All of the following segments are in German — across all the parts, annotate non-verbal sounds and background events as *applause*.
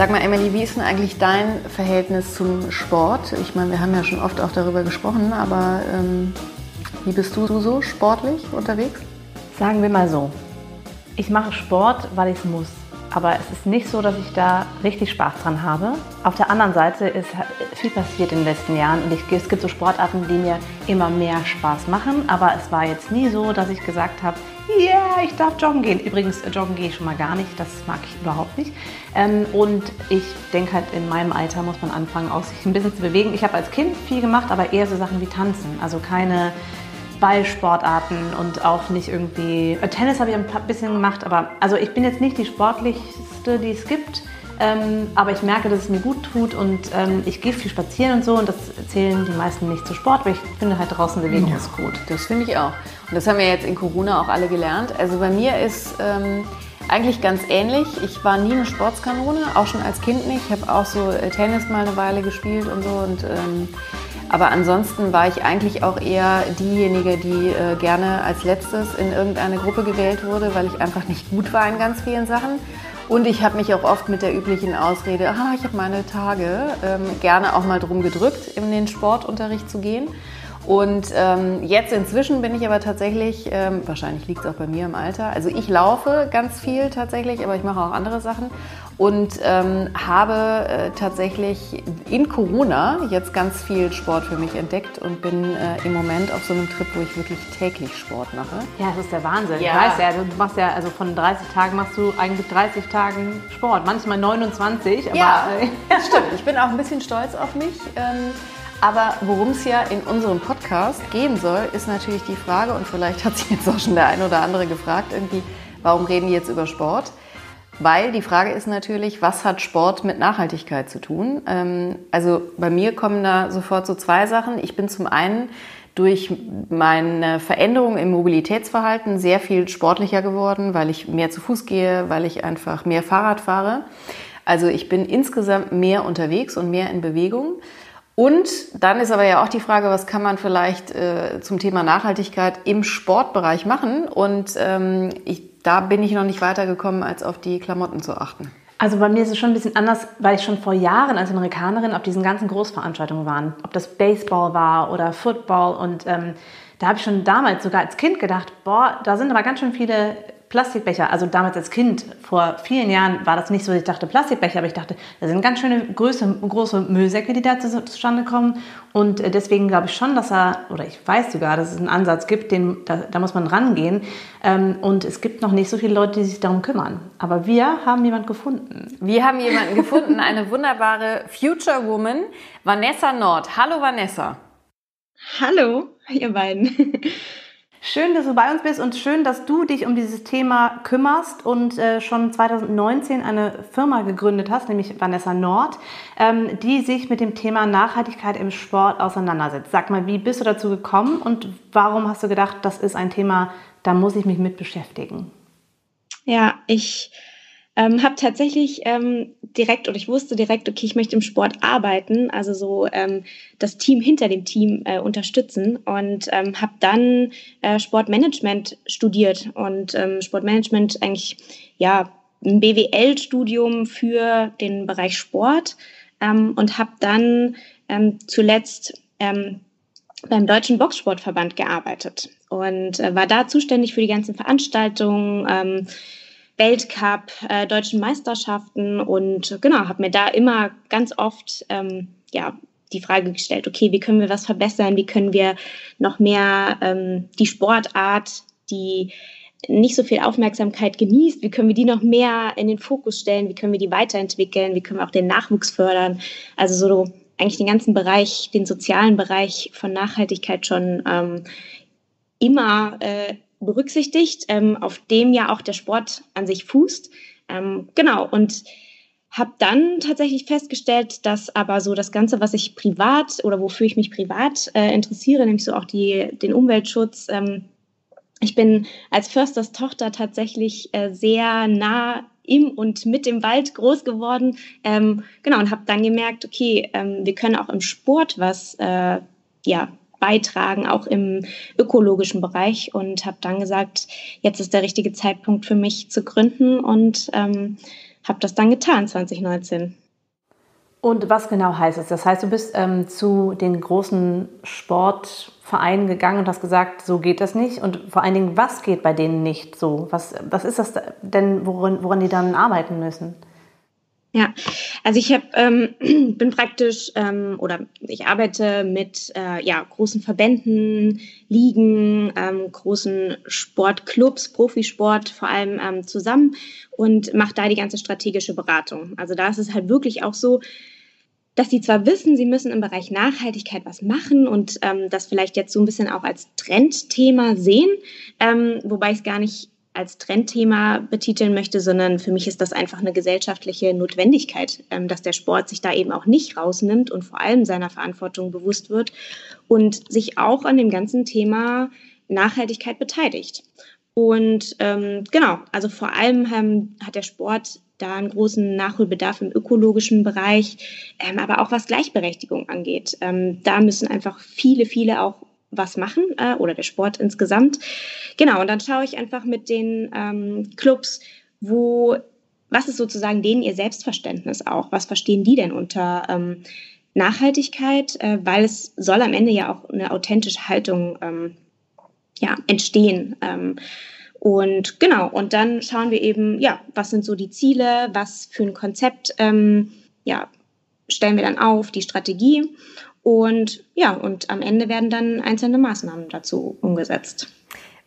Sag mal, Emily, wie ist denn eigentlich dein Verhältnis zum Sport? Ich meine, wir haben ja schon oft auch darüber gesprochen, aber ähm, wie bist du so sportlich unterwegs? Sagen wir mal so, ich mache Sport, weil ich es muss. Aber es ist nicht so, dass ich da richtig Spaß dran habe. Auf der anderen Seite ist viel passiert in den letzten Jahren und ich, es gibt so Sportarten, die mir immer mehr Spaß machen. Aber es war jetzt nie so, dass ich gesagt habe, yeah, ich darf joggen gehen. Übrigens, äh, joggen gehe ich schon mal gar nicht, das mag ich überhaupt nicht. Ähm, und ich denke halt, in meinem Alter muss man anfangen, auch sich ein bisschen zu bewegen. Ich habe als Kind viel gemacht, aber eher so Sachen wie Tanzen. Also keine Ballsportarten und auch nicht irgendwie. Äh, Tennis habe ich ein bisschen gemacht, aber also ich bin jetzt nicht die sportlichste, die es gibt. Ähm, aber ich merke, dass es mir gut tut und ähm, ich gehe viel spazieren und so und das zählen die meisten nicht zu Sport, weil ich finde halt draußen Bewegung ja, ist gut. Das finde ich auch. Und das haben wir jetzt in Corona auch alle gelernt. Also bei mir ist ähm, eigentlich ganz ähnlich. Ich war nie eine Sportskanone, auch schon als Kind nicht. Ich habe auch so äh, Tennis mal eine Weile gespielt und so und ähm, aber ansonsten war ich eigentlich auch eher diejenige, die äh, gerne als letztes in irgendeine Gruppe gewählt wurde, weil ich einfach nicht gut war in ganz vielen Sachen. Und ich habe mich auch oft mit der üblichen Ausrede, ah, ich habe meine Tage, ähm, gerne auch mal drum gedrückt, in den Sportunterricht zu gehen. Und ähm, jetzt inzwischen bin ich aber tatsächlich, ähm, wahrscheinlich liegt es auch bei mir im Alter, also ich laufe ganz viel tatsächlich, aber ich mache auch andere Sachen und ähm, habe äh, tatsächlich in Corona jetzt ganz viel Sport für mich entdeckt und bin äh, im Moment auf so einem Trip, wo ich wirklich täglich Sport mache. Ja, das ist der Wahnsinn. Ja. Ich weiß ja, du machst ja, also von 30 Tagen machst du eigentlich 30 Tagen Sport, manchmal 29, aber... Ja, äh, *laughs* stimmt. Ich bin auch ein bisschen stolz auf mich. Aber worum es ja in unserem Podcast gehen soll, ist natürlich die Frage, und vielleicht hat sich jetzt auch schon der ein oder andere gefragt, irgendwie, warum reden wir jetzt über Sport? Weil die Frage ist natürlich, was hat Sport mit Nachhaltigkeit zu tun? Ähm, also bei mir kommen da sofort so zwei Sachen. Ich bin zum einen durch meine Veränderung im Mobilitätsverhalten sehr viel sportlicher geworden, weil ich mehr zu Fuß gehe, weil ich einfach mehr Fahrrad fahre. Also ich bin insgesamt mehr unterwegs und mehr in Bewegung. Und dann ist aber ja auch die Frage, was kann man vielleicht äh, zum Thema Nachhaltigkeit im Sportbereich machen? Und ähm, ich, da bin ich noch nicht weitergekommen, als auf die Klamotten zu achten. Also bei mir ist es schon ein bisschen anders, weil ich schon vor Jahren als Amerikanerin auf diesen ganzen Großveranstaltungen war. Ob das Baseball war oder Football. Und ähm, da habe ich schon damals sogar als Kind gedacht, boah, da sind aber ganz schön viele Plastikbecher, also damals als Kind, vor vielen Jahren war das nicht so, ich dachte Plastikbecher, aber ich dachte, das sind ganz schöne Größe, große Müllsäcke, die da zustande kommen. Und äh, deswegen glaube ich schon, dass er, oder ich weiß sogar, dass es einen Ansatz gibt, den, da, da muss man rangehen. Ähm, und es gibt noch nicht so viele Leute, die sich darum kümmern. Aber wir haben jemanden gefunden. Wir haben jemanden gefunden, eine wunderbare Future Woman, Vanessa Nord. Hallo Vanessa. Hallo, ihr beiden. Schön, dass du bei uns bist und schön, dass du dich um dieses Thema kümmerst und äh, schon 2019 eine Firma gegründet hast, nämlich Vanessa Nord, ähm, die sich mit dem Thema Nachhaltigkeit im Sport auseinandersetzt. Sag mal, wie bist du dazu gekommen und warum hast du gedacht, das ist ein Thema, da muss ich mich mit beschäftigen? Ja, ich ähm, habe tatsächlich ähm, direkt oder ich wusste direkt, okay, ich möchte im Sport arbeiten, also so ähm, das Team hinter dem Team äh, unterstützen und ähm, habe dann äh, Sportmanagement studiert und ähm, Sportmanagement eigentlich ja ein BWL-Studium für den Bereich Sport ähm, und habe dann ähm, zuletzt ähm, beim Deutschen Boxsportverband gearbeitet und äh, war da zuständig für die ganzen Veranstaltungen. Ähm, Weltcup, äh, deutschen Meisterschaften und genau, habe mir da immer ganz oft ähm, ja, die Frage gestellt, okay, wie können wir was verbessern, wie können wir noch mehr ähm, die Sportart, die nicht so viel Aufmerksamkeit genießt, wie können wir die noch mehr in den Fokus stellen, wie können wir die weiterentwickeln, wie können wir auch den Nachwuchs fördern. Also so eigentlich den ganzen Bereich, den sozialen Bereich von Nachhaltigkeit schon ähm, immer äh, berücksichtigt, ähm, auf dem ja auch der Sport an sich fußt. Ähm, genau, und habe dann tatsächlich festgestellt, dass aber so das Ganze, was ich privat oder wofür ich mich privat äh, interessiere, nämlich so auch die, den Umweltschutz, ähm, ich bin als Försters Tochter tatsächlich äh, sehr nah im und mit dem Wald groß geworden. Ähm, genau, und habe dann gemerkt, okay, ähm, wir können auch im Sport was äh, ja, beitragen, auch im ökologischen Bereich und habe dann gesagt, jetzt ist der richtige Zeitpunkt für mich zu gründen und ähm, habe das dann getan 2019. Und was genau heißt es? Das heißt, du bist ähm, zu den großen Sportvereinen gegangen und hast gesagt, so geht das nicht. Und vor allen Dingen, was geht bei denen nicht so? Was, was ist das denn, woran, woran die dann arbeiten müssen? Ja, also ich hab, ähm, *clears throat* bin praktisch ähm, oder ich arbeite mit äh, ja, großen Verbänden, Ligen, ähm, großen Sportclubs, Profisport vor allem ähm, zusammen und mache da die ganze strategische Beratung. Also da ist es halt wirklich auch so, dass die zwar wissen, sie müssen im Bereich Nachhaltigkeit was machen und ähm, das vielleicht jetzt so ein bisschen auch als Trendthema sehen, ähm, wobei ich es gar nicht als Trendthema betiteln möchte, sondern für mich ist das einfach eine gesellschaftliche Notwendigkeit, ähm, dass der Sport sich da eben auch nicht rausnimmt und vor allem seiner Verantwortung bewusst wird und sich auch an dem ganzen Thema Nachhaltigkeit beteiligt. Und ähm, genau, also vor allem haben, hat der Sport da einen großen Nachholbedarf im ökologischen Bereich, ähm, aber auch was Gleichberechtigung angeht. Ähm, da müssen einfach viele, viele auch was machen äh, oder der Sport insgesamt. Genau, und dann schaue ich einfach mit den ähm, Clubs, wo, was ist sozusagen denen ihr Selbstverständnis auch? Was verstehen die denn unter ähm, Nachhaltigkeit? Äh, weil es soll am Ende ja auch eine authentische Haltung ähm, ja, entstehen. Ähm, und genau, und dann schauen wir eben, ja, was sind so die Ziele, was für ein Konzept, ähm, ja, stellen wir dann auf, die Strategie. Und ja, und am Ende werden dann einzelne Maßnahmen dazu umgesetzt.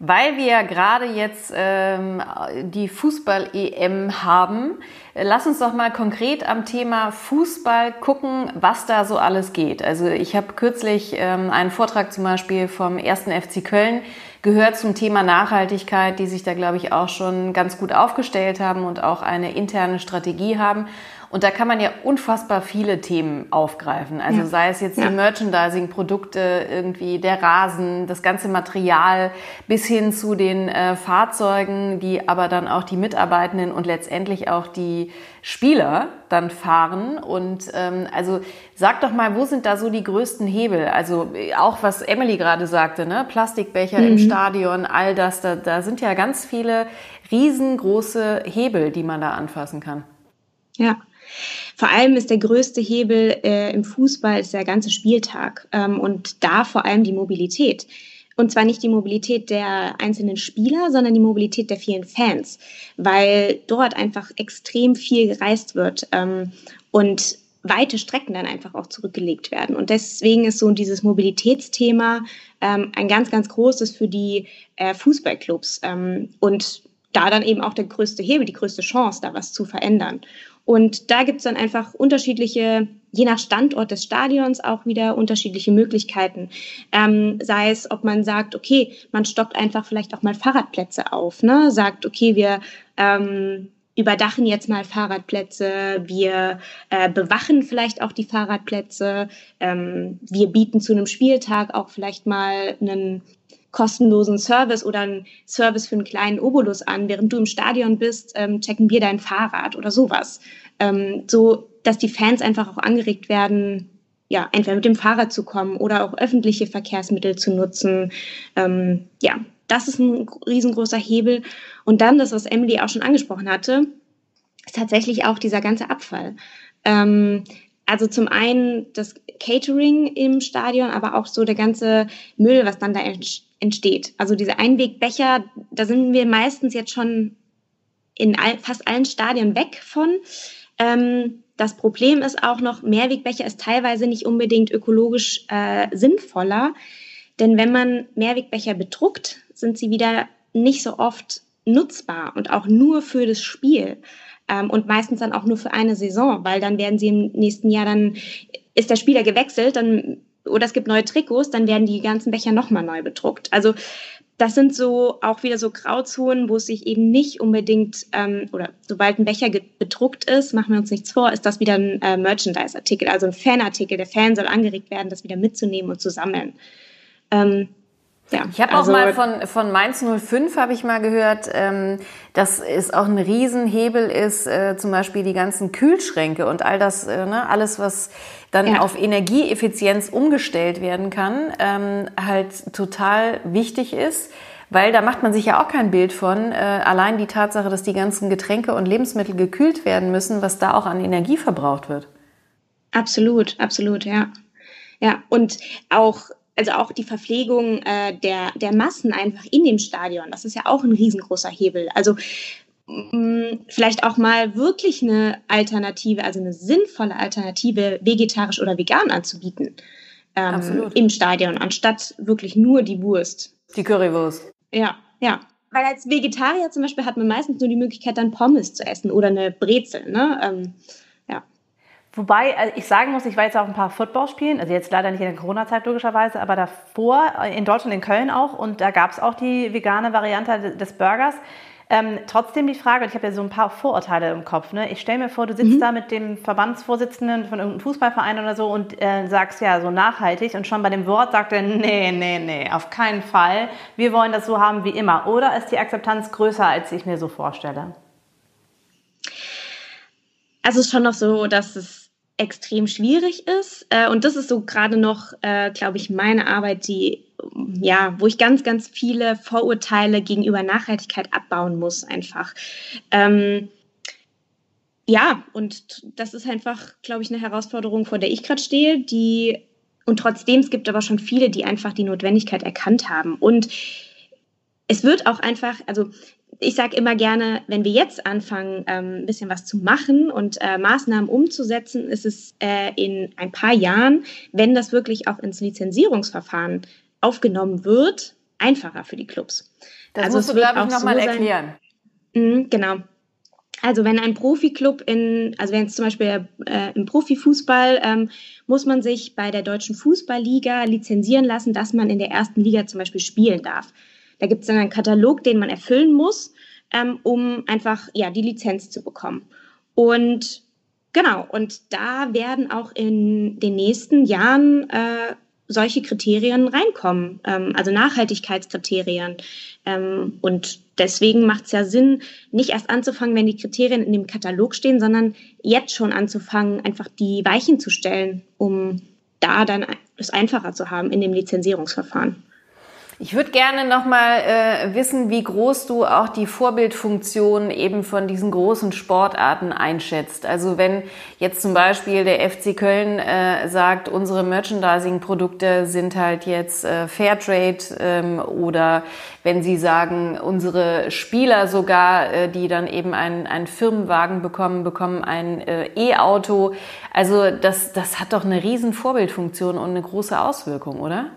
Weil wir gerade jetzt ähm, die Fußball-EM haben, lass uns doch mal konkret am Thema Fußball gucken, was da so alles geht. Also ich habe kürzlich ähm, einen Vortrag zum Beispiel vom ersten FC Köln gehört zum Thema Nachhaltigkeit, die sich da, glaube ich, auch schon ganz gut aufgestellt haben und auch eine interne Strategie haben. Und da kann man ja unfassbar viele Themen aufgreifen. Also ja. sei es jetzt ja. die Merchandising-Produkte, irgendwie der Rasen, das ganze Material, bis hin zu den äh, Fahrzeugen, die aber dann auch die Mitarbeitenden und letztendlich auch die Spieler dann fahren. Und ähm, also sag doch mal, wo sind da so die größten Hebel? Also auch was Emily gerade sagte, ne? Plastikbecher mhm. im Stadion, all das, da, da sind ja ganz viele riesengroße Hebel, die man da anfassen kann. Ja, vor allem ist der größte Hebel äh, im Fußball ist der ganze Spieltag ähm, und da vor allem die Mobilität. Und zwar nicht die Mobilität der einzelnen Spieler, sondern die Mobilität der vielen Fans, weil dort einfach extrem viel gereist wird ähm, und weite Strecken dann einfach auch zurückgelegt werden. Und deswegen ist so dieses Mobilitätsthema ähm, ein ganz, ganz großes für die äh, Fußballclubs ähm, und da dann eben auch der größte Hebel, die größte Chance, da was zu verändern. Und da gibt es dann einfach unterschiedliche, je nach Standort des Stadions auch wieder unterschiedliche Möglichkeiten. Ähm, sei es, ob man sagt, okay, man stockt einfach vielleicht auch mal Fahrradplätze auf, ne? sagt, okay, wir ähm, überdachen jetzt mal Fahrradplätze, wir äh, bewachen vielleicht auch die Fahrradplätze, ähm, wir bieten zu einem Spieltag auch vielleicht mal einen kostenlosen Service oder einen Service für einen kleinen Obolus an, während du im Stadion bist, ähm, checken wir dein Fahrrad oder sowas. Ähm, so, dass die Fans einfach auch angeregt werden, ja, entweder mit dem Fahrrad zu kommen oder auch öffentliche Verkehrsmittel zu nutzen. Ähm, ja, das ist ein riesengroßer Hebel. Und dann das, was Emily auch schon angesprochen hatte, ist tatsächlich auch dieser ganze Abfall. Ähm, also zum einen das Catering im Stadion, aber auch so der ganze Müll, was dann da entsteht. Also diese Einwegbecher, da sind wir meistens jetzt schon in all, fast allen Stadien weg von. Ähm, das Problem ist auch noch, Mehrwegbecher ist teilweise nicht unbedingt ökologisch äh, sinnvoller, denn wenn man Mehrwegbecher bedruckt, sind sie wieder nicht so oft nutzbar und auch nur für das Spiel ähm, und meistens dann auch nur für eine Saison, weil dann werden sie im nächsten Jahr dann ist der Spieler gewechselt, dann oder es gibt neue Trikots, dann werden die ganzen Becher nochmal neu bedruckt. Also das sind so auch wieder so Grauzonen, wo es sich eben nicht unbedingt, ähm, oder sobald ein Becher bedruckt ist, machen wir uns nichts vor, ist das wieder ein äh, Merchandise-Artikel, also ein Fanartikel. Der Fan soll angeregt werden, das wieder mitzunehmen und zu sammeln. Ähm, ja, ich habe also, auch mal von, von Mainz 05 habe ich mal gehört, ähm, dass es auch ein Riesenhebel ist, äh, zum Beispiel die ganzen Kühlschränke und all das, äh, ne, alles was dann ja. auf Energieeffizienz umgestellt werden kann, ähm, halt total wichtig ist Weil da macht man sich ja auch kein Bild von. Äh, allein die Tatsache, dass die ganzen Getränke und Lebensmittel gekühlt werden müssen, was da auch an Energie verbraucht wird. Absolut, absolut, ja. Ja, und auch also auch die Verpflegung äh, der, der Massen einfach in dem Stadion, das ist ja auch ein riesengroßer Hebel. Also vielleicht auch mal wirklich eine Alternative, also eine sinnvolle Alternative, vegetarisch oder vegan anzubieten ähm, im Stadion, anstatt wirklich nur die Wurst. Die Currywurst. Ja, ja. Weil als Vegetarier zum Beispiel hat man meistens nur die Möglichkeit, dann Pommes zu essen oder eine Brezel. Ne? Ähm, Wobei also ich sagen muss, ich war jetzt auch ein paar Footballspielen, also jetzt leider nicht in der Corona-Zeit logischerweise, aber davor äh, in Deutschland, in Köln auch und da gab es auch die vegane Variante des Burgers. Ähm, trotzdem die Frage, und ich habe ja so ein paar Vorurteile im Kopf. Ne? Ich stelle mir vor, du sitzt mhm. da mit dem Verbandsvorsitzenden von irgendeinem Fußballverein oder so und äh, sagst ja so nachhaltig und schon bei dem Wort sagt er, nee, nee, nee, auf keinen Fall. Wir wollen das so haben wie immer. Oder ist die Akzeptanz größer, als ich mir so vorstelle? Also es ist schon noch so, dass es extrem schwierig ist. Äh, und das ist so gerade noch, äh, glaube ich, meine Arbeit, die, ja, wo ich ganz, ganz viele Vorurteile gegenüber Nachhaltigkeit abbauen muss, einfach. Ähm, ja, und das ist einfach, glaube ich, eine Herausforderung, vor der ich gerade stehe, die, und trotzdem, es gibt aber schon viele, die einfach die Notwendigkeit erkannt haben. Und es wird auch einfach, also ich sage immer gerne, wenn wir jetzt anfangen, ähm, ein bisschen was zu machen und äh, Maßnahmen umzusetzen, ist es äh, in ein paar Jahren, wenn das wirklich auch ins Lizenzierungsverfahren aufgenommen wird, einfacher für die Clubs. Das also musst du, glaube ich, nochmal so erklären. Mh, genau. Also wenn ein Profiklub in, also wenn es zum Beispiel äh, im Profifußball, ähm, muss man sich bei der Deutschen Fußballliga lizenzieren lassen, dass man in der ersten Liga zum Beispiel spielen darf. Da gibt es dann einen Katalog, den man erfüllen muss, ähm, um einfach ja, die Lizenz zu bekommen. Und genau, und da werden auch in den nächsten Jahren äh, solche Kriterien reinkommen, ähm, also Nachhaltigkeitskriterien. Ähm, und deswegen macht es ja Sinn, nicht erst anzufangen, wenn die Kriterien in dem Katalog stehen, sondern jetzt schon anzufangen, einfach die Weichen zu stellen, um da dann es einfacher zu haben in dem Lizenzierungsverfahren. Ich würde gerne noch mal äh, wissen, wie groß du auch die Vorbildfunktion eben von diesen großen Sportarten einschätzt. Also wenn jetzt zum Beispiel der FC Köln äh, sagt, unsere Merchandising-Produkte sind halt jetzt äh, Fairtrade ähm, oder wenn sie sagen, unsere Spieler sogar, äh, die dann eben einen, einen Firmenwagen bekommen, bekommen ein äh, E-Auto. Also das, das hat doch eine riesen Vorbildfunktion und eine große Auswirkung, oder?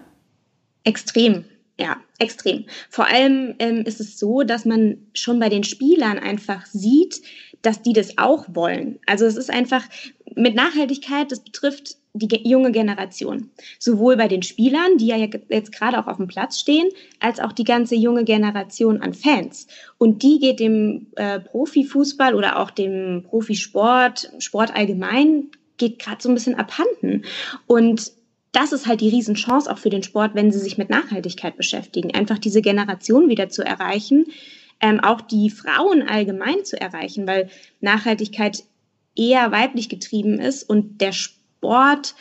Extrem. Ja, extrem. Vor allem ähm, ist es so, dass man schon bei den Spielern einfach sieht, dass die das auch wollen. Also es ist einfach mit Nachhaltigkeit, das betrifft die junge Generation. Sowohl bei den Spielern, die ja jetzt gerade auch auf dem Platz stehen, als auch die ganze junge Generation an Fans. Und die geht dem äh, Profifußball oder auch dem Profisport, Sport allgemein, geht gerade so ein bisschen abhanden. Und das ist halt die Riesenchance auch für den Sport, wenn sie sich mit Nachhaltigkeit beschäftigen. Einfach diese Generation wieder zu erreichen, ähm, auch die Frauen allgemein zu erreichen, weil Nachhaltigkeit eher weiblich getrieben ist und der Sport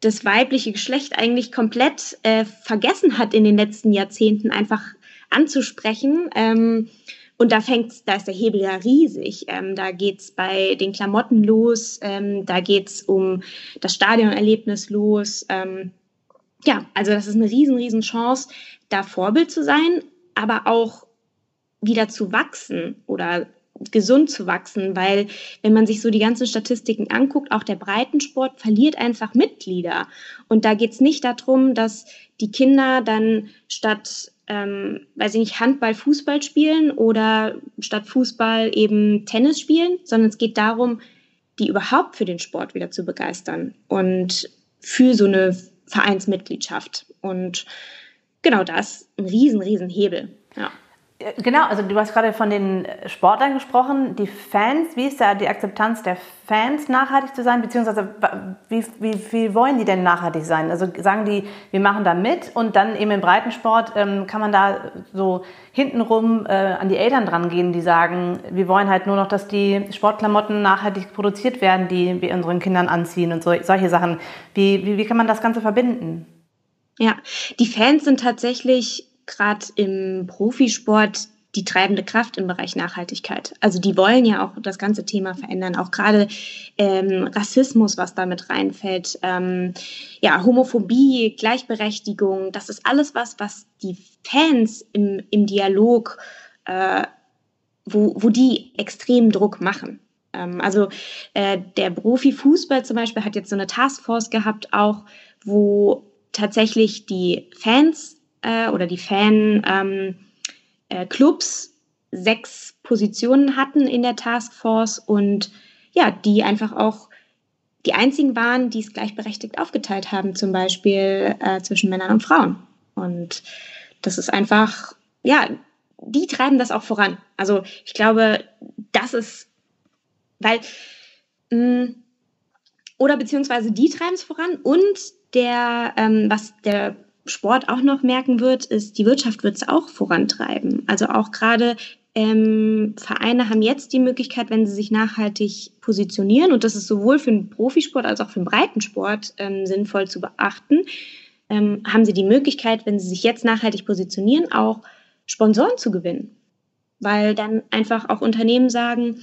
das weibliche Geschlecht eigentlich komplett äh, vergessen hat in den letzten Jahrzehnten einfach anzusprechen. Ähm, und da fängt, da ist der Hebel ja riesig. Ähm, da geht's bei den Klamotten los, ähm, da geht's um das Stadionerlebnis los. Ähm, ja, also das ist eine riesen, riesen Chance, da Vorbild zu sein, aber auch wieder zu wachsen oder gesund zu wachsen, weil wenn man sich so die ganzen Statistiken anguckt, auch der Breitensport verliert einfach Mitglieder. Und da geht's nicht darum, dass die Kinder dann statt ähm, weiß ich nicht, Handball, Fußball spielen oder statt Fußball eben Tennis spielen, sondern es geht darum, die überhaupt für den Sport wieder zu begeistern und für so eine Vereinsmitgliedschaft. Und genau das ein riesen, riesen Hebel. Ja. Genau, also du hast gerade von den Sportlern gesprochen, die Fans, wie ist da die Akzeptanz der Fans, nachhaltig zu sein, beziehungsweise wie, wie, wie wollen die denn nachhaltig sein? Also sagen die, wir machen da mit und dann eben im Breitensport ähm, kann man da so hintenrum äh, an die Eltern dran gehen, die sagen, wir wollen halt nur noch, dass die Sportklamotten nachhaltig produziert werden, die wir unseren Kindern anziehen und so, solche Sachen. Wie, wie, wie kann man das Ganze verbinden? Ja, die Fans sind tatsächlich gerade im Profisport die treibende Kraft im Bereich Nachhaltigkeit. Also die wollen ja auch das ganze Thema verändern, auch gerade ähm, Rassismus, was damit reinfällt, ähm, ja, Homophobie, Gleichberechtigung, das ist alles was, was die Fans im, im Dialog, äh, wo, wo die extrem Druck machen. Ähm, also äh, der Profifußball zum Beispiel hat jetzt so eine Taskforce gehabt, auch wo tatsächlich die Fans äh, oder die Fan ähm, äh, sechs Positionen hatten in der Taskforce und ja, die einfach auch die einzigen waren, die es gleichberechtigt aufgeteilt haben, zum Beispiel äh, zwischen Männern und Frauen. Und das ist einfach, ja, die treiben das auch voran. Also ich glaube, das ist, weil, mh, mm, oder beziehungsweise die treiben es voran und der, ähm, was der Sport auch noch merken wird, ist, die Wirtschaft wird es auch vorantreiben. Also auch gerade ähm, Vereine haben jetzt die Möglichkeit, wenn sie sich nachhaltig positionieren, und das ist sowohl für den Profisport als auch für den Breitensport ähm, sinnvoll zu beachten, ähm, haben sie die Möglichkeit, wenn sie sich jetzt nachhaltig positionieren, auch Sponsoren zu gewinnen. Weil dann einfach auch Unternehmen sagen,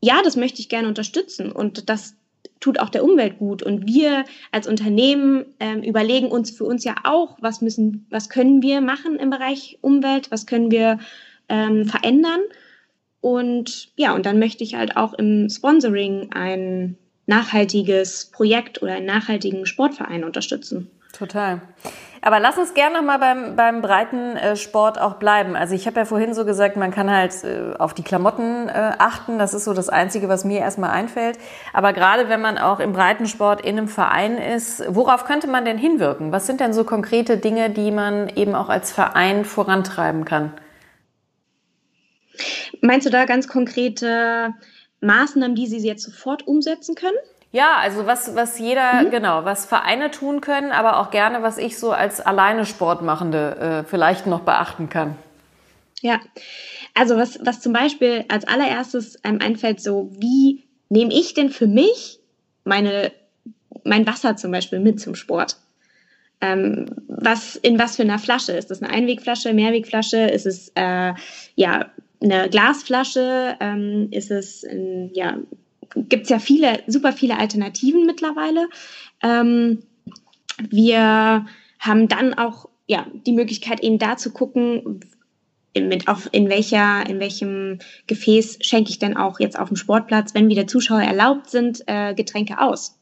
ja, das möchte ich gerne unterstützen und das tut auch der Umwelt gut. Und wir als Unternehmen ähm, überlegen uns für uns ja auch, was müssen, was können wir machen im Bereich Umwelt, was können wir ähm, verändern. Und ja, und dann möchte ich halt auch im Sponsoring ein nachhaltiges Projekt oder einen nachhaltigen Sportverein unterstützen. Total. Aber lass uns gerne noch mal beim, beim Breitensport auch bleiben. Also ich habe ja vorhin so gesagt, man kann halt äh, auf die Klamotten äh, achten. Das ist so das Einzige, was mir erstmal einfällt. Aber gerade wenn man auch im Breitensport in einem Verein ist, worauf könnte man denn hinwirken? Was sind denn so konkrete Dinge, die man eben auch als Verein vorantreiben kann? Meinst du da ganz konkrete Maßnahmen, die Sie jetzt sofort umsetzen können? Ja, also was, was jeder, mhm. genau, was Vereine tun können, aber auch gerne, was ich so als alleine Sportmachende äh, vielleicht noch beachten kann. Ja, also was, was zum Beispiel als allererstes einem einfällt, so wie nehme ich denn für mich meine, mein Wasser zum Beispiel mit zum Sport? Ähm, was, in was für einer Flasche? Ist das eine Einwegflasche, Mehrwegflasche? Ist es äh, ja eine Glasflasche? Ähm, ist es ein, ja, gibt es ja viele, super viele Alternativen mittlerweile. Ähm, wir haben dann auch ja, die Möglichkeit, eben da zu gucken, mit auf, in, welcher, in welchem Gefäß schenke ich denn auch jetzt auf dem Sportplatz, wenn wieder Zuschauer erlaubt sind, äh, Getränke aus.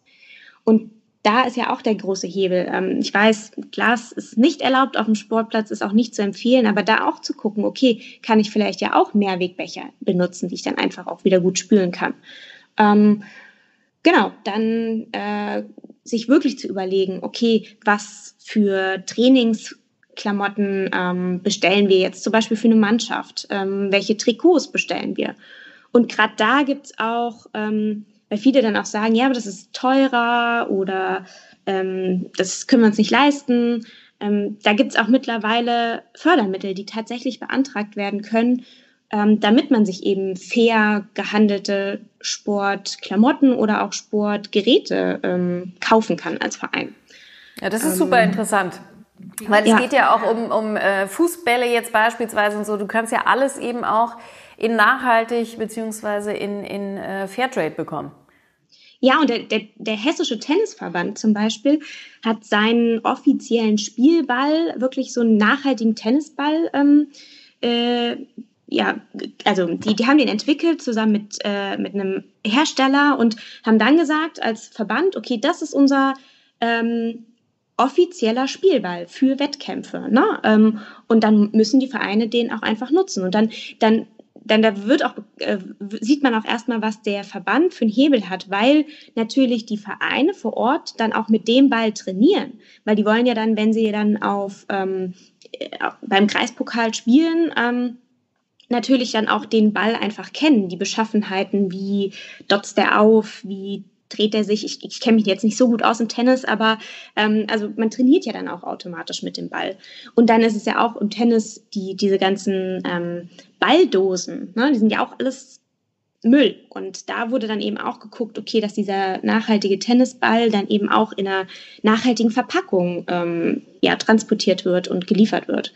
Und da ist ja auch der große Hebel. Ähm, ich weiß, Glas ist nicht erlaubt auf dem Sportplatz, ist auch nicht zu empfehlen, aber da auch zu gucken, okay, kann ich vielleicht ja auch Mehrwegbecher benutzen, die ich dann einfach auch wieder gut spülen kann. Ähm, genau, dann äh, sich wirklich zu überlegen, okay, was für Trainingsklamotten ähm, bestellen wir jetzt zum Beispiel für eine Mannschaft? Ähm, welche Trikots bestellen wir? Und gerade da gibt's auch, ähm, weil viele dann auch sagen, ja, aber das ist teurer oder ähm, das können wir uns nicht leisten. Ähm, da gibt's auch mittlerweile Fördermittel, die tatsächlich beantragt werden können ähm, damit man sich eben fair gehandelte Sportklamotten oder auch Sportgeräte ähm, kaufen kann als Verein. Ja, das ist ähm, super interessant. Weil es ja. geht ja auch um, um äh, Fußbälle jetzt beispielsweise und so. Du kannst ja alles eben auch in nachhaltig beziehungsweise in, in äh, Fairtrade bekommen. Ja, und der, der, der Hessische Tennisverband zum Beispiel hat seinen offiziellen Spielball, wirklich so einen nachhaltigen Tennisball ähm, äh, ja, also die, die haben den entwickelt zusammen mit, äh, mit einem Hersteller und haben dann gesagt als Verband, okay, das ist unser ähm, offizieller Spielball für Wettkämpfe. Ne? Ähm, und dann müssen die Vereine den auch einfach nutzen. Und dann, dann, dann da wird auch, äh, sieht man auch erstmal, was der Verband für einen Hebel hat, weil natürlich die Vereine vor Ort dann auch mit dem Ball trainieren. Weil die wollen ja dann, wenn sie dann auf ähm, äh, beim Kreispokal spielen, ähm, natürlich dann auch den Ball einfach kennen, die Beschaffenheiten, wie dotzt er auf, wie dreht er sich. Ich, ich kenne mich jetzt nicht so gut aus im Tennis, aber ähm, also man trainiert ja dann auch automatisch mit dem Ball. Und dann ist es ja auch im Tennis die, diese ganzen ähm, Balldosen, ne, die sind ja auch alles Müll. Und da wurde dann eben auch geguckt, okay, dass dieser nachhaltige Tennisball dann eben auch in einer nachhaltigen Verpackung ähm, ja, transportiert wird und geliefert wird.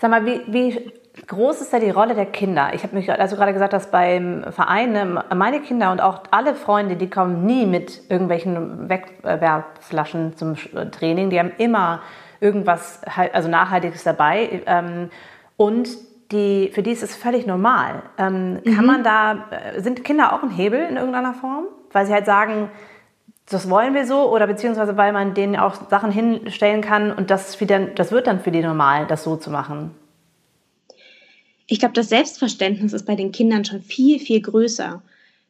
Sag mal, wie, wie groß ist da die Rolle der Kinder? Ich habe mich also gerade gesagt, dass beim Verein ne, meine Kinder und auch alle Freunde, die kommen nie mit irgendwelchen Wegwerfflaschen zum Training. Die haben immer irgendwas, also Nachhaltiges dabei. Ähm, und die, für die ist es völlig normal. Ähm, mhm. Kann man da, äh, sind Kinder auch ein Hebel in irgendeiner Form? Weil sie halt sagen, das wollen wir so oder beziehungsweise weil man denen auch Sachen hinstellen kann und das, wieder, das wird dann für die normal, das so zu machen ich glaube, das Selbstverständnis ist bei den Kindern schon viel, viel größer.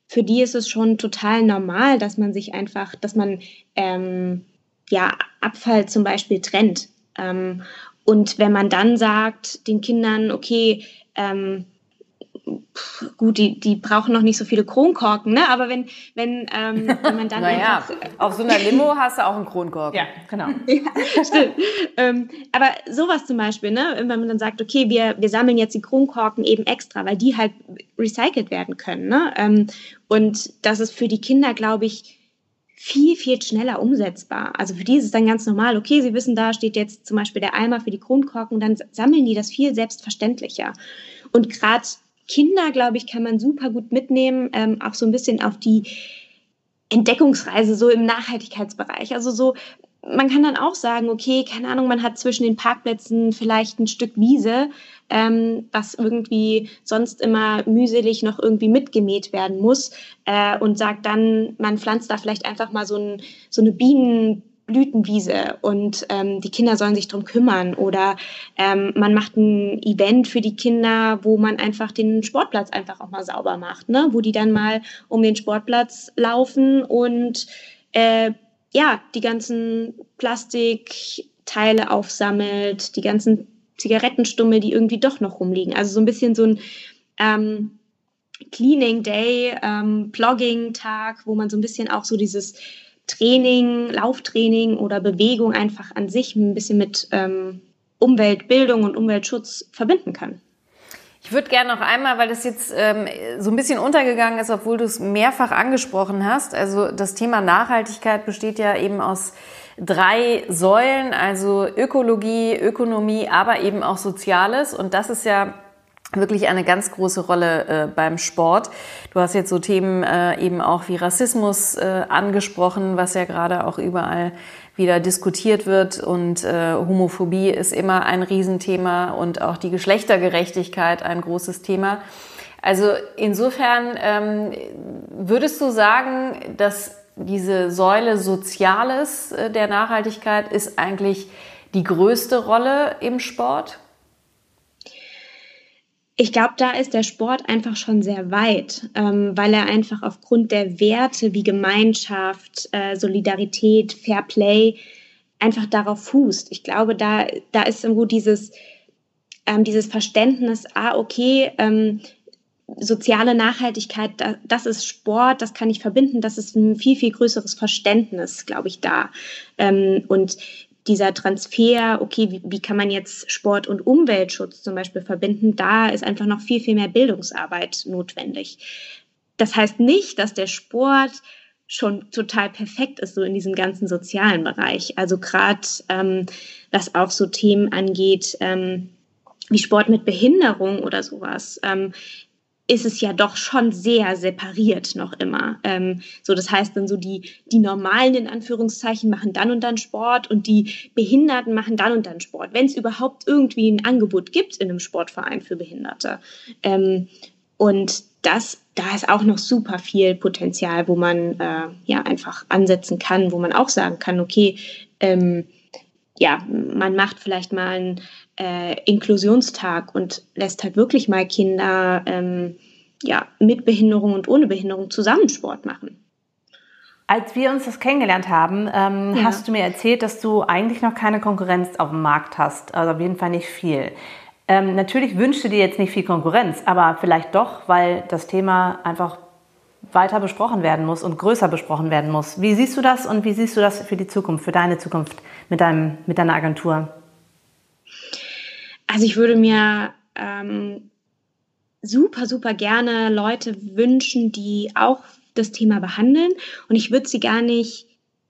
Für die ist es schon total normal, dass man sich einfach, dass man ähm, ja, Abfall zum Beispiel trennt. Ähm, und wenn man dann sagt den Kindern, okay, ähm, gut, die, die brauchen noch nicht so viele Kronkorken, ne? Aber wenn, wenn, ähm, *laughs* wenn man dann. naja, einfach, auf so einer Limo hast du auch einen Kronkorken. Ja, genau. *laughs* ja, stimmt. ähm, aber sowas zum Beispiel, ne? Wenn man dann sagt, okay, wir, wir sammeln jetzt die Kronkorken eben extra, weil die halt recycelt werden können, ne? Ähm, und das ist für die Kinder, glaube ich, viel, viel schneller umsetzbar. Also für die ist es dann ganz normal, okay, sie wissen, da steht jetzt zum Beispiel der Eimer für die Kronkorken, dann sammeln die das viel selbstverständlicher. Und gerade Kinder, glaube ich, kann man super gut mitnehmen, ähm, auch so ein bisschen auf die Entdeckungsreise so im Nachhaltigkeitsbereich. Also so, man kann dann auch sagen, okay, keine Ahnung, man hat zwischen den Parkplätzen vielleicht ein Stück Wiese, ähm, was irgendwie sonst immer mühselig noch irgendwie mitgemäht werden muss äh, und sagt dann, man pflanzt da vielleicht einfach mal so, ein, so eine Bienen Blütenwiese und ähm, die Kinder sollen sich drum kümmern oder ähm, man macht ein Event für die Kinder, wo man einfach den Sportplatz einfach auch mal sauber macht, ne? wo die dann mal um den Sportplatz laufen und äh, ja, die ganzen Plastikteile aufsammelt, die ganzen Zigarettenstummel, die irgendwie doch noch rumliegen. Also so ein bisschen so ein ähm, Cleaning Day, ähm, Blogging Tag, wo man so ein bisschen auch so dieses Training, Lauftraining oder Bewegung einfach an sich ein bisschen mit ähm, Umweltbildung und Umweltschutz verbinden kann. Ich würde gerne noch einmal, weil das jetzt ähm, so ein bisschen untergegangen ist, obwohl du es mehrfach angesprochen hast. Also das Thema Nachhaltigkeit besteht ja eben aus drei Säulen, also Ökologie, Ökonomie, aber eben auch Soziales. Und das ist ja wirklich eine ganz große Rolle äh, beim Sport. Du hast jetzt so Themen äh, eben auch wie Rassismus äh, angesprochen, was ja gerade auch überall wieder diskutiert wird und äh, Homophobie ist immer ein Riesenthema und auch die Geschlechtergerechtigkeit ein großes Thema. Also insofern ähm, würdest du sagen, dass diese Säule Soziales äh, der Nachhaltigkeit ist eigentlich die größte Rolle im Sport? Ich glaube, da ist der Sport einfach schon sehr weit, ähm, weil er einfach aufgrund der Werte wie Gemeinschaft, äh, Solidarität, Fair Play einfach darauf fußt. Ich glaube, da, da ist irgendwo dieses, ähm, dieses Verständnis, ah, okay, ähm, soziale Nachhaltigkeit, das ist Sport, das kann ich verbinden, das ist ein viel, viel größeres Verständnis, glaube ich, da. Ähm, und dieser Transfer, okay, wie, wie kann man jetzt Sport und Umweltschutz zum Beispiel verbinden, da ist einfach noch viel, viel mehr Bildungsarbeit notwendig. Das heißt nicht, dass der Sport schon total perfekt ist, so in diesem ganzen sozialen Bereich. Also gerade ähm, was auch so Themen angeht, ähm, wie Sport mit Behinderung oder sowas. Ähm, ist es ja doch schon sehr separiert noch immer. Ähm, so, das heißt dann so die, die Normalen in Anführungszeichen machen dann und dann Sport und die Behinderten machen dann und dann Sport, wenn es überhaupt irgendwie ein Angebot gibt in einem Sportverein für Behinderte. Ähm, und das, da ist auch noch super viel Potenzial, wo man äh, ja einfach ansetzen kann, wo man auch sagen kann, okay, ähm, ja, man macht vielleicht mal einen äh, Inklusionstag und lässt halt wirklich mal Kinder ähm, ja, mit Behinderung und ohne Behinderung zusammen Sport machen. Als wir uns das kennengelernt haben, ähm, ja. hast du mir erzählt, dass du eigentlich noch keine Konkurrenz auf dem Markt hast. Also auf jeden Fall nicht viel. Ähm, natürlich wünschst du dir jetzt nicht viel Konkurrenz, aber vielleicht doch, weil das Thema einfach weiter besprochen werden muss und größer besprochen werden muss. Wie siehst du das und wie siehst du das für die Zukunft, für deine Zukunft mit, deinem, mit deiner Agentur? Also ich würde mir ähm, super, super gerne Leute wünschen, die auch das Thema behandeln. Und ich würde sie gar nicht,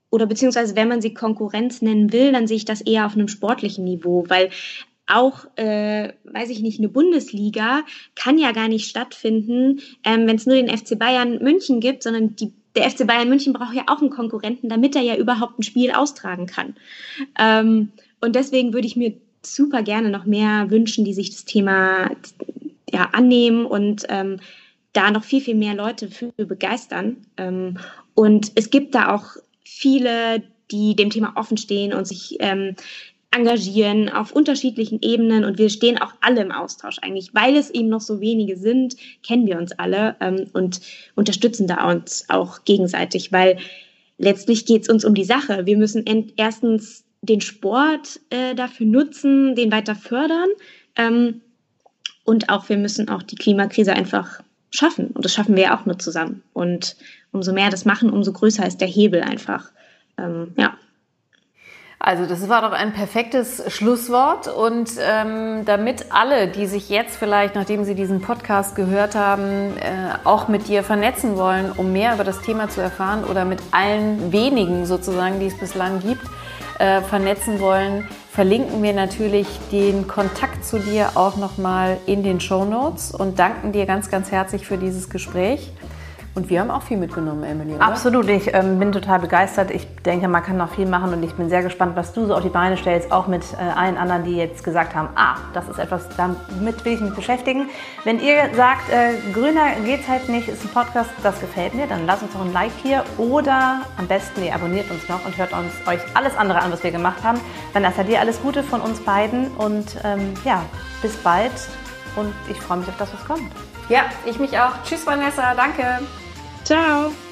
oder beziehungsweise wenn man sie Konkurrenz nennen will, dann sehe ich das eher auf einem sportlichen Niveau, weil auch, äh, weiß ich nicht, eine Bundesliga kann ja gar nicht stattfinden, ähm, wenn es nur den FC Bayern München gibt, sondern die, der FC Bayern München braucht ja auch einen Konkurrenten, damit er ja überhaupt ein Spiel austragen kann. Ähm, und deswegen würde ich mir super gerne noch mehr wünschen, die sich das Thema ja, annehmen und ähm, da noch viel, viel mehr Leute für begeistern. Ähm, und es gibt da auch viele, die dem Thema offen stehen und sich ähm, engagieren auf unterschiedlichen Ebenen und wir stehen auch alle im Austausch eigentlich, weil es eben noch so wenige sind, kennen wir uns alle ähm, und unterstützen da uns auch gegenseitig, weil letztlich geht es uns um die Sache. Wir müssen erstens den Sport äh, dafür nutzen, den weiter fördern ähm, und auch wir müssen auch die Klimakrise einfach schaffen und das schaffen wir ja auch nur zusammen und umso mehr das machen, umso größer ist der Hebel einfach. Ähm, ja. Also das war doch ein perfektes Schlusswort und ähm, damit alle, die sich jetzt vielleicht, nachdem sie diesen Podcast gehört haben, äh, auch mit dir vernetzen wollen, um mehr über das Thema zu erfahren oder mit allen wenigen sozusagen, die es bislang gibt, äh, vernetzen wollen, verlinken wir natürlich den Kontakt zu dir auch nochmal in den Show Notes und danken dir ganz, ganz herzlich für dieses Gespräch. Und wir haben auch viel mitgenommen, Emily. Oder? Absolut, ich ähm, bin total begeistert. Ich denke, man kann noch viel machen und ich bin sehr gespannt, was du so auf die Beine stellst, auch mit äh, allen anderen, die jetzt gesagt haben, ah, das ist etwas, damit will ich mich beschäftigen. Wenn ihr sagt, äh, grüner geht's halt nicht, ist ein Podcast, das gefällt mir, dann lasst uns doch ein Like hier oder am besten, ihr abonniert uns noch und hört uns euch alles andere an, was wir gemacht haben. Vanessa, dir alles Gute von uns beiden und ähm, ja, bis bald und ich freue mich auf das, was kommt. Ja, ich mich auch. Tschüss, Vanessa, danke. Ciao.